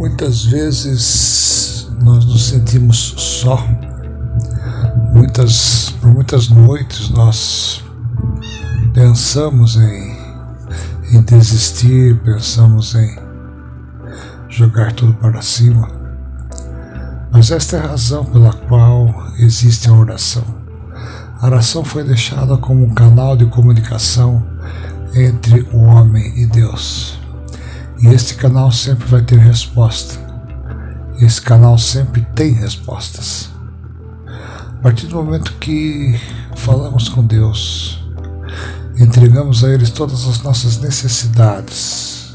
Muitas vezes nós nos sentimos só. Muitas, por muitas noites nós pensamos em, em desistir, pensamos em jogar tudo para cima. Mas esta é a razão pela qual existe a oração. A oração foi deixada como um canal de comunicação entre o homem e Deus. E este canal sempre vai ter resposta. Esse canal sempre tem respostas. A partir do momento que falamos com Deus, entregamos a Ele todas as nossas necessidades,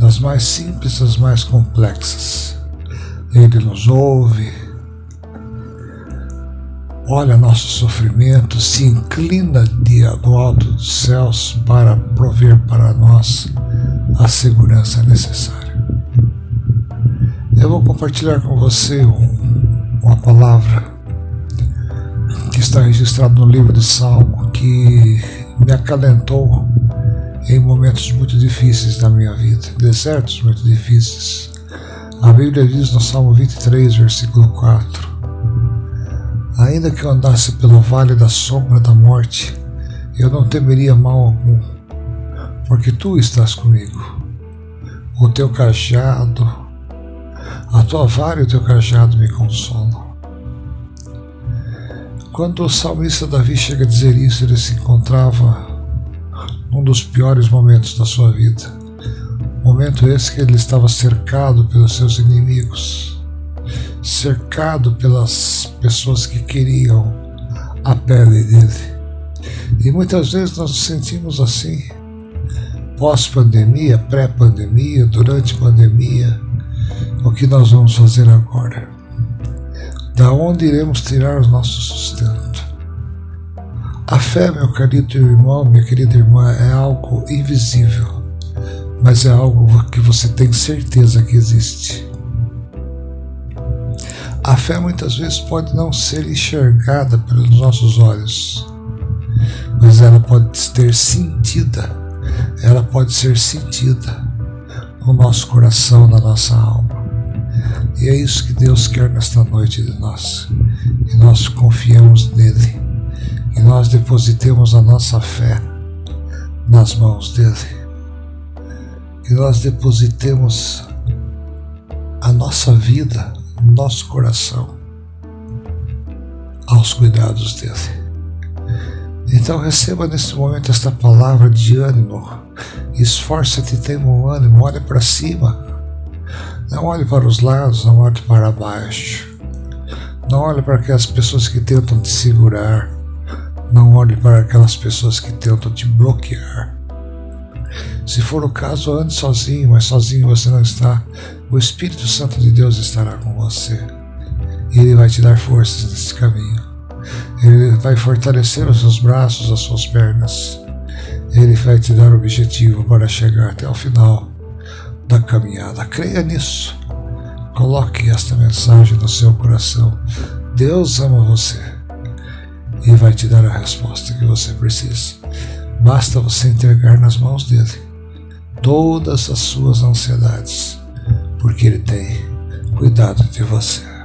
das mais simples às mais complexas. Ele nos ouve, olha nosso sofrimento, se inclina dia do alto dos céus para prover para nós a segurança necessária. Eu vou compartilhar com você um, uma palavra que está registrada no livro de Salmo que me acalentou em momentos muito difíceis da minha vida, desertos muito difíceis. A Bíblia diz no Salmo 23, versículo 4: Ainda que eu andasse pelo vale da sombra da morte, eu não temeria mal algum, porque tu estás comigo. O teu cajado, a tua vara e o teu cajado me consolam. Quando o salmista Davi chega a dizer isso, ele se encontrava num dos piores momentos da sua vida. Momento esse que ele estava cercado pelos seus inimigos cercado pelas pessoas que queriam a pele dele. E muitas vezes nós nos sentimos assim, pós-pandemia, pré-pandemia, durante pandemia. O que nós vamos fazer agora? Da onde iremos tirar o nosso sustento? A fé, meu querido irmão, minha querida irmã, é algo invisível, mas é algo que você tem certeza que existe. A fé muitas vezes pode não ser enxergada pelos nossos olhos, mas ela pode ter sentida, ela pode ser sentida no nosso coração, na nossa alma. E é isso que Deus quer nesta noite de nós, que nós confiemos nele, que nós depositemos a nossa fé nas mãos dele, que nós depositemos a nossa vida nosso coração aos cuidados dele. Então receba nesse momento esta palavra de ânimo. Esforça-te, tenha um ânimo, olhe para cima. Não olhe para os lados, não olhe para baixo. Não olhe para aquelas pessoas que tentam te segurar. Não olhe para aquelas pessoas que tentam te bloquear. Se for o caso, ande sozinho, mas sozinho você não está. O Espírito Santo de Deus estará com você. Ele vai te dar forças nesse caminho. Ele vai fortalecer os seus braços, as suas pernas. Ele vai te dar o objetivo para chegar até o final da caminhada. Creia nisso. Coloque esta mensagem no seu coração. Deus ama você e vai te dar a resposta que você precisa. Basta você entregar nas mãos dele todas as suas ansiedades porque Ele tem cuidado de você.